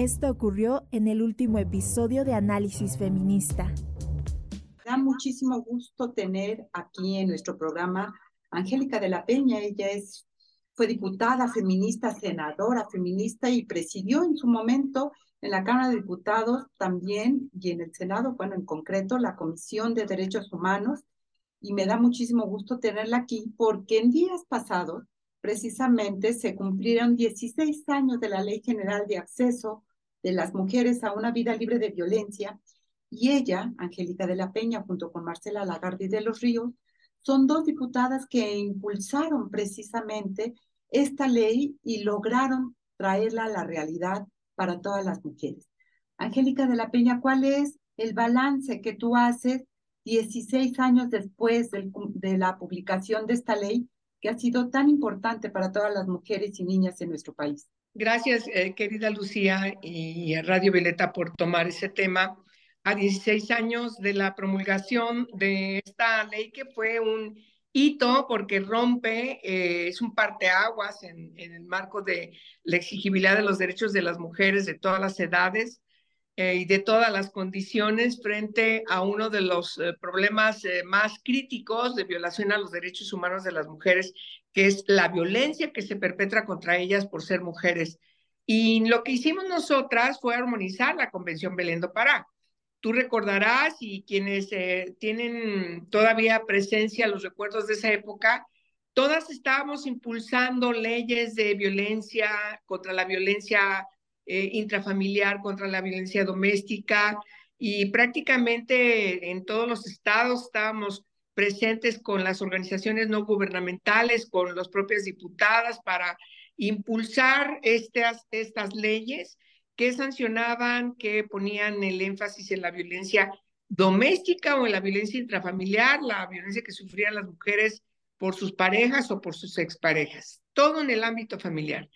Esto ocurrió en el último episodio de Análisis Feminista. Da muchísimo gusto tener aquí en nuestro programa Angélica de la Peña. Ella es, fue diputada feminista, senadora feminista y presidió en su momento en la Cámara de Diputados también y en el Senado, bueno, en concreto, la Comisión de Derechos Humanos. Y me da muchísimo gusto tenerla aquí porque en días pasados precisamente se cumplieron 16 años de la Ley General de Acceso de las mujeres a una vida libre de violencia, y ella, Angélica de la Peña, junto con Marcela Lagarde de los Ríos, son dos diputadas que impulsaron precisamente esta ley y lograron traerla a la realidad para todas las mujeres. Angélica de la Peña, ¿cuál es el balance que tú haces 16 años después de la publicación de esta ley que ha sido tan importante para todas las mujeres y niñas en nuestro país? Gracias, eh, querida Lucía y Radio Violeta por tomar ese tema. A 16 años de la promulgación de esta ley que fue un hito porque rompe, eh, es un parteaguas en, en el marco de la exigibilidad de los derechos de las mujeres de todas las edades eh, y de todas las condiciones frente a uno de los problemas más críticos de violación a los derechos humanos de las mujeres que es la violencia que se perpetra contra ellas por ser mujeres. Y lo que hicimos nosotras fue armonizar la Convención Belén do Pará. Tú recordarás y quienes eh, tienen todavía presencia los recuerdos de esa época, todas estábamos impulsando leyes de violencia contra la violencia eh, intrafamiliar, contra la violencia doméstica y prácticamente en todos los estados estábamos presentes con las organizaciones no gubernamentales, con las propias diputadas para impulsar estas, estas leyes que sancionaban, que ponían el énfasis en la violencia doméstica o en la violencia intrafamiliar, la violencia que sufrían las mujeres por sus parejas o por sus exparejas, todo en el ámbito familiar.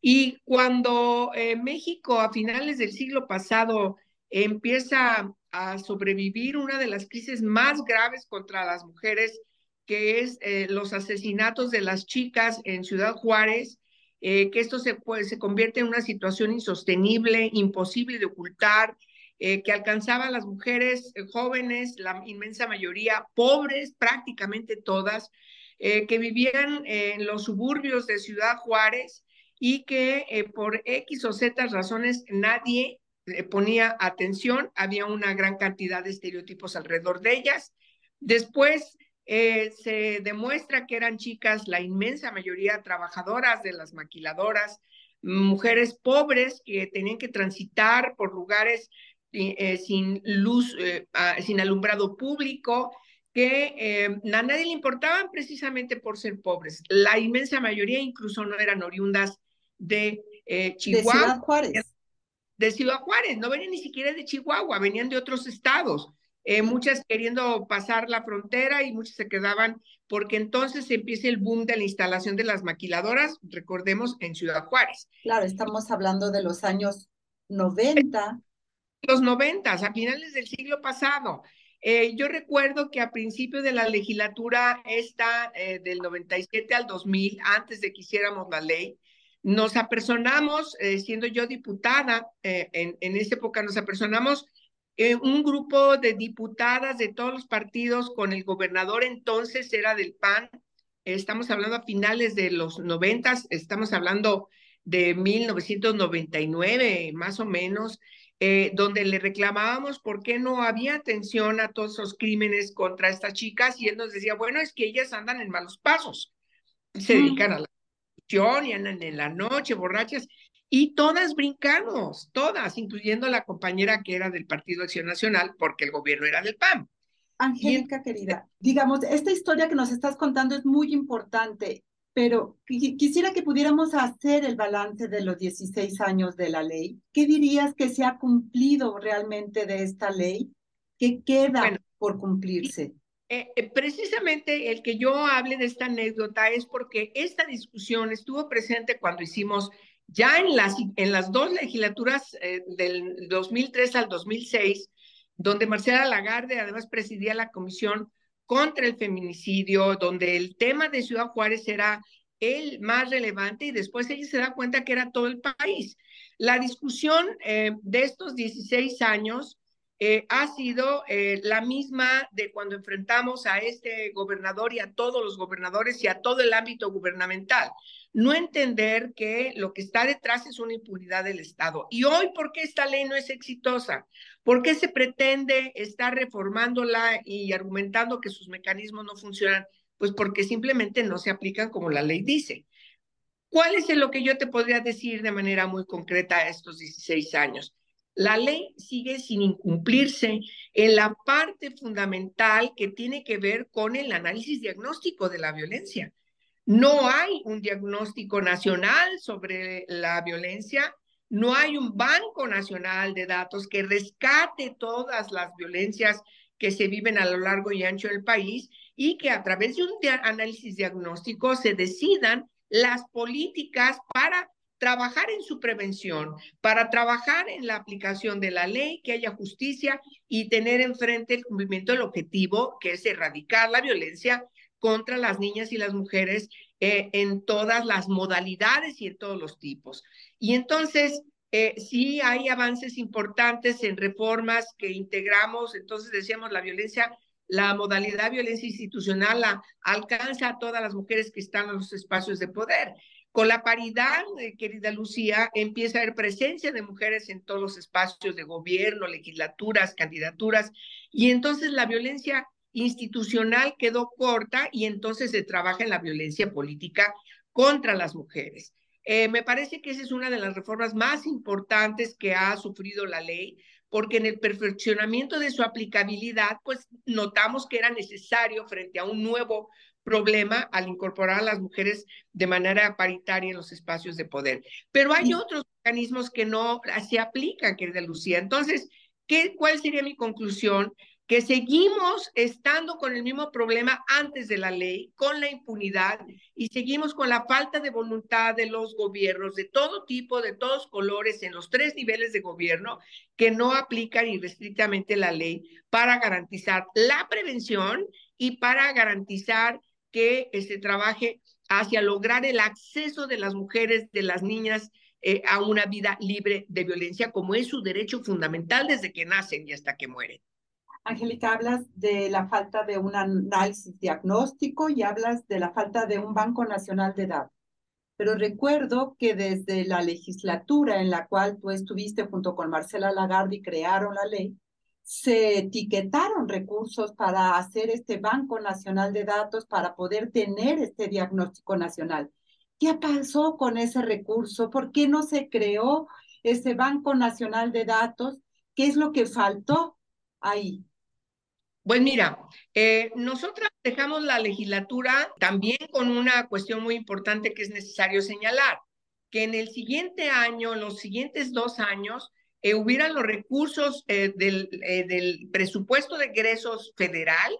Y cuando eh, México a finales del siglo pasado empieza a sobrevivir una de las crisis más graves contra las mujeres, que es eh, los asesinatos de las chicas en Ciudad Juárez, eh, que esto se, pues, se convierte en una situación insostenible, imposible de ocultar, eh, que alcanzaba a las mujeres jóvenes, la inmensa mayoría, pobres, prácticamente todas, que vivían en los suburbios de Ciudad Juárez y que por X o Z razones nadie ponía atención, había una gran cantidad de estereotipos alrededor de ellas. Después eh, se demuestra que eran chicas, la inmensa mayoría trabajadoras de las maquiladoras, mujeres pobres que tenían que transitar por lugares eh, sin luz, eh, sin alumbrado público, que a nadie le importaban precisamente por ser pobres. La inmensa mayoría incluso no eran oriundas de Chihuahua. De Juárez de Ciudad Juárez, no venían ni siquiera de Chihuahua, venían de otros estados. Eh, muchas queriendo pasar la frontera y muchas se quedaban porque entonces empieza el boom de la instalación de las maquiladoras, recordemos, en Ciudad Juárez. Claro, estamos hablando de los años 90. Los 90, a finales del siglo pasado. Eh, yo recuerdo que a principio de la legislatura esta, eh, del 97 al 2000, antes de que hiciéramos la ley, nos apersonamos, eh, siendo yo diputada, eh, en, en esa época nos apersonamos eh, un grupo de diputadas de todos los partidos con el gobernador entonces era del PAN. Estamos hablando a finales de los noventas, estamos hablando de 1999 más o menos, donde le reclamábamos por qué no había atención a todos esos crímenes contra estas chicas y él nos decía, bueno, es que ellas andan en malos pasos, se dedican a la y andan en la noche borrachas, y todas brincamos, todas, incluyendo la compañera que era del Partido Acción Nacional, porque el gobierno era del PAN. Angélica, querida, digamos, esta historia que nos estás contando es muy importante, pero quisiera que pudiéramos hacer el balance de los 16 años de la ley. ¿Qué dirías que se ha cumplido realmente de esta ley? ¿Qué queda por cumplirse? Eh, eh, precisamente el que yo hable de esta anécdota es porque esta discusión estuvo presente cuando hicimos ya en las, en las dos legislaturas eh, del 2003 al 2006, donde Marcela Lagarde además presidía la comisión contra el feminicidio, donde el tema de Ciudad Juárez era el más relevante y después ella se da cuenta que era todo el país. La discusión de estos 16 años eh, ha sido eh, la misma de cuando enfrentamos a este gobernador y a todos los gobernadores y a todo el ámbito gubernamental. No entender que lo que está detrás es una impunidad del Estado. Y hoy, ¿por qué esta ley no es exitosa? ¿Por qué se pretende estar reformándola y argumentando que sus mecanismos no funcionan? Pues porque simplemente no se aplican como la ley dice. ¿Cuál es lo que yo te podría decir de manera muy concreta estos 16 años? La ley sigue sin incumplirse en la parte fundamental que tiene que ver con el análisis diagnóstico de la violencia. No hay un diagnóstico nacional sobre la violencia, no hay un banco nacional de datos que rescate todas las violencias que se viven a lo largo y ancho del país y que a través de un análisis diagnóstico se decidan las políticas para trabajar en su prevención, para trabajar en la aplicación de la ley, que haya justicia y tener enfrente el cumplimiento del objetivo, que es erradicar la violencia contra las niñas y las mujeres eh, en todas las modalidades y en todos los tipos. Y entonces, eh, sí hay avances importantes en reformas que integramos, entonces decíamos la violencia la modalidad violencia institucional la, alcanza a todas las mujeres que están en los espacios de poder. Con la paridad, eh, querida Lucía, empieza a haber presencia de mujeres en todos los espacios de gobierno, legislaturas, candidaturas, y entonces la violencia institucional quedó corta y entonces se trabaja en la violencia política contra las mujeres. Eh, me parece que esa es una de las reformas más importantes que ha sufrido la ley, porque en el perfeccionamiento de su aplicabilidad, pues notamos que era necesario frente a un nuevo problema al incorporar a las mujeres de manera paritaria en los espacios de poder. Pero hay otros mecanismos que no se aplican, querida Lucía. Entonces, ¿qué, ¿cuál sería mi conclusión? que seguimos estando con el mismo problema antes de la ley, con la impunidad, y seguimos con la falta de voluntad de los gobiernos de todo tipo, de todos colores, en los tres niveles de gobierno, que no aplican irrestrictamente la ley para garantizar la prevención y para garantizar que se este, trabaje hacia lograr el acceso de las mujeres, de las niñas, eh, a una vida libre de violencia, como es su derecho fundamental desde que nacen y hasta que mueren. Angélica, hablas de la falta de un análisis diagnóstico y hablas de la falta de un Banco Nacional de Datos. Pero recuerdo que desde la legislatura en la cual tú estuviste junto con Marcela Lagarde y crearon la ley, se etiquetaron recursos para hacer este Banco Nacional de Datos para poder tener este diagnóstico nacional. ¿Qué pasó con ese recurso? ¿Por qué no se creó ese Banco Nacional de Datos? ¿Qué es lo que faltó ahí? Pues mira, eh, nosotras dejamos la legislatura también con una cuestión muy importante que es necesario señalar, que en el siguiente año, los siguientes dos años, eh, hubieran los recursos eh, del, del presupuesto de egresos federal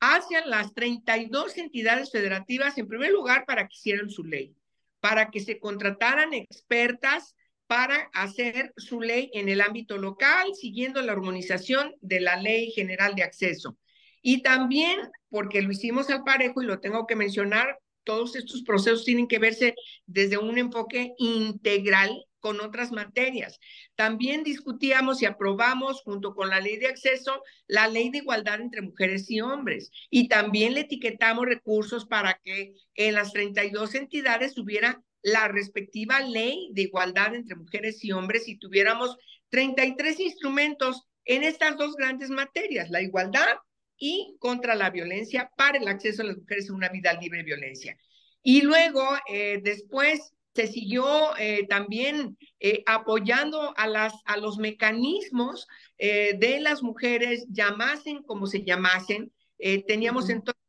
hacia las 32 entidades federativas, en primer lugar, para que hicieran su ley, para que se contrataran expertas para hacer su ley en el ámbito local, siguiendo la armonización de la Ley General de Acceso. Y también, porque lo hicimos al parejo y lo tengo que mencionar, todos estos procesos tienen que verse desde un enfoque integral con otras materias. También discutíamos y aprobamos junto con la ley de acceso la ley de igualdad entre mujeres y hombres y también le etiquetamos recursos para que en las 32 entidades hubiera la respectiva ley de igualdad entre mujeres y hombres y tuviéramos 33 instrumentos en estas dos grandes materias, la igualdad y contra la violencia para el acceso a las mujeres a una vida libre de violencia. Y luego, eh, después, se siguió eh, también eh, apoyando a, las, a los mecanismos de las mujeres, llamasen como se llamasen. teníamos entonces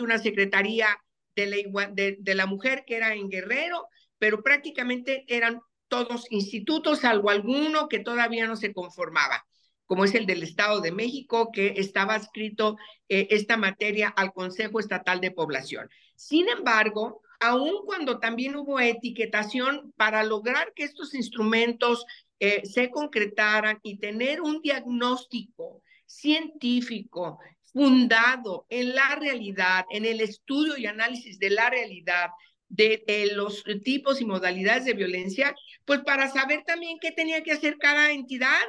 una secretaría de la, de la mujer que era en Guerrero, pero prácticamente eran todos institutos, salvo alguno que todavía no se conformaba, como es el del Estado de México, que estaba escrito eh, esta materia al Consejo Estatal de Población. Sin embargo, aun cuando también hubo etiquetación para lograr que estos instrumentos eh, se concretaran y tener un diagnóstico científico fundado en la realidad, en el estudio y análisis de la realidad, de los tipos y modalidades de violencia, pues para saber también qué tenía que hacer cada entidad,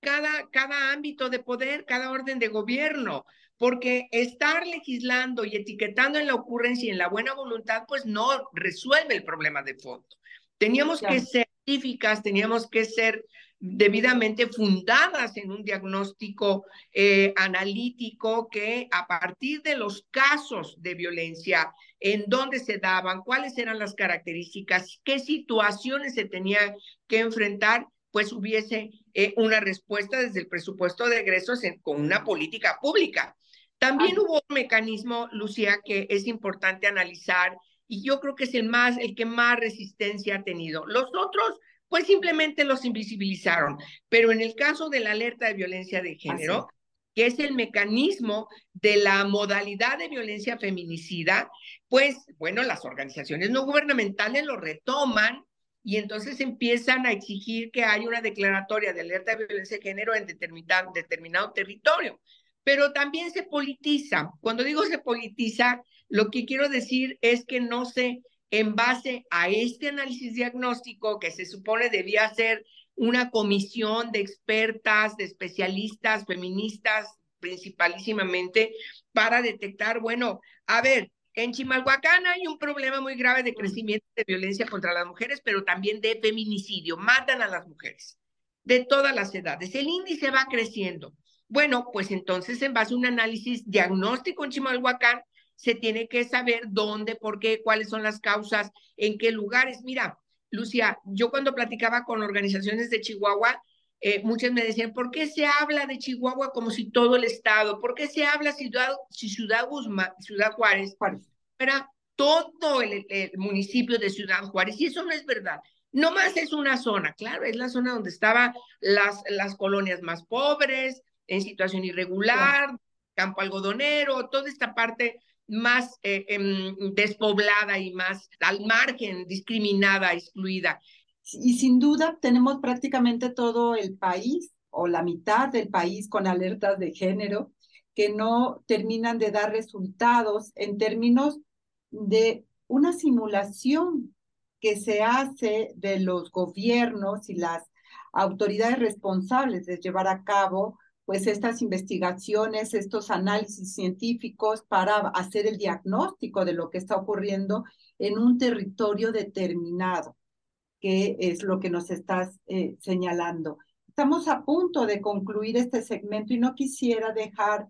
cada, cada ámbito de poder, cada orden de gobierno, porque estar legislando y etiquetando en la ocurrencia y en la buena voluntad, pues no resuelve el problema de fondo. Teníamos que ser científicas, teníamos que ser debidamente fundadas en un diagnóstico eh, analítico que a partir de los casos de violencia, en dónde se daban, cuáles eran las características, qué situaciones se tenían que enfrentar, pues hubiese eh, una respuesta desde el presupuesto de egresos con una política pública. También hubo un mecanismo, Lucía, que es importante analizar y yo creo que es el más, el que más resistencia ha tenido. Los otros pues simplemente los invisibilizaron. Pero en el caso de la alerta de violencia de género, que es el mecanismo de la modalidad de violencia feminicida, pues bueno, las organizaciones no gubernamentales lo retoman y entonces empiezan a exigir que haya una declaratoria de alerta de violencia de género en determinado, determinado territorio. Pero también se politiza. Cuando digo se politiza, lo que quiero decir es que no se en base a este análisis diagnóstico que se supone debía ser una comisión de expertas, de especialistas, feministas principalísimamente, para detectar, bueno, a ver, en Chimalhuacán hay un problema muy grave de crecimiento de violencia contra las mujeres, pero también de feminicidio, matan a las mujeres de todas las edades. El índice va creciendo. Bueno, pues entonces en base a un análisis diagnóstico en Chimalhuacán, se tiene que saber dónde, por qué, cuáles son las causas, en qué lugares. Mira, Lucia, yo cuando platicaba con organizaciones de Chihuahua, eh, muchas me decían, ¿por qué se habla de Chihuahua como si todo el estado? ¿Por qué se habla Ciudad, si Ciudad, Guzmán, Ciudad Juárez era todo el, el, municipio de Ciudad Juárez? Y eso no es verdad. No más es una zona, claro, es la zona donde estaban las, las colonias más pobres, en situación irregular, campo algodonero, toda esta parte más eh, em, despoblada y más al margen, discriminada, excluida. Y sin duda tenemos prácticamente todo el país o la mitad del país con alertas de género que no terminan de dar resultados en términos de una simulación que se hace de los gobiernos y las autoridades responsables de llevar a cabo pues estas investigaciones, estos análisis científicos para hacer el diagnóstico de lo que está ocurriendo en un territorio determinado, que es lo que nos estás eh, señalando. Estamos a punto de concluir este segmento y no quisiera dejar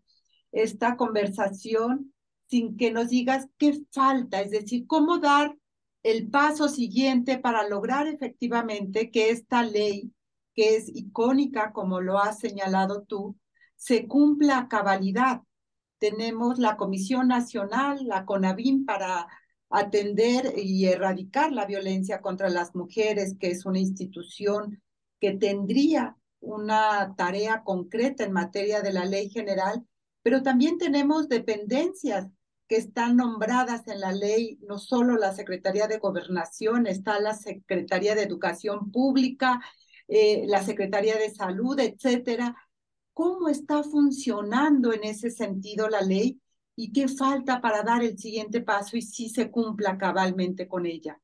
esta conversación sin que nos digas qué falta, es decir, cómo dar el paso siguiente para lograr efectivamente que esta ley que es icónica, como lo has señalado tú, se cumpla a cabalidad. Tenemos la Comisión Nacional, la CONAVIM, para atender y erradicar la violencia contra las mujeres, que es una institución que tendría una tarea concreta en materia de la ley general, pero también tenemos dependencias que están nombradas en la ley, no solo la Secretaría de Gobernación, está la Secretaría de Educación Pública, eh, la Secretaría de Salud, etcétera. ¿Cómo está funcionando en ese sentido la ley y qué falta para dar el siguiente paso y si se cumpla cabalmente con ella?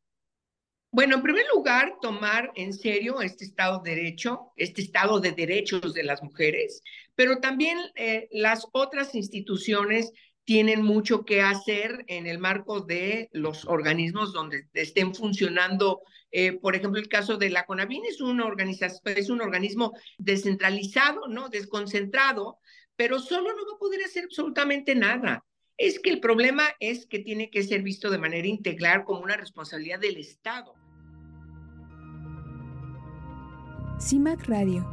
Bueno, en primer lugar, tomar en serio este Estado de Derecho, este Estado de Derechos de las mujeres, pero también eh, las otras instituciones tienen mucho que hacer en el marco de los organismos donde estén funcionando. Eh, por ejemplo, el caso de la CONAVIN es una organización, es un organismo descentralizado, ¿no? Desconcentrado, pero solo no va a poder hacer absolutamente nada. Es que el problema es que tiene que ser visto de manera integral como una responsabilidad del Estado. CIMAC Radio,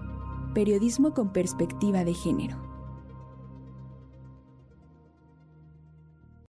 periodismo con perspectiva de género.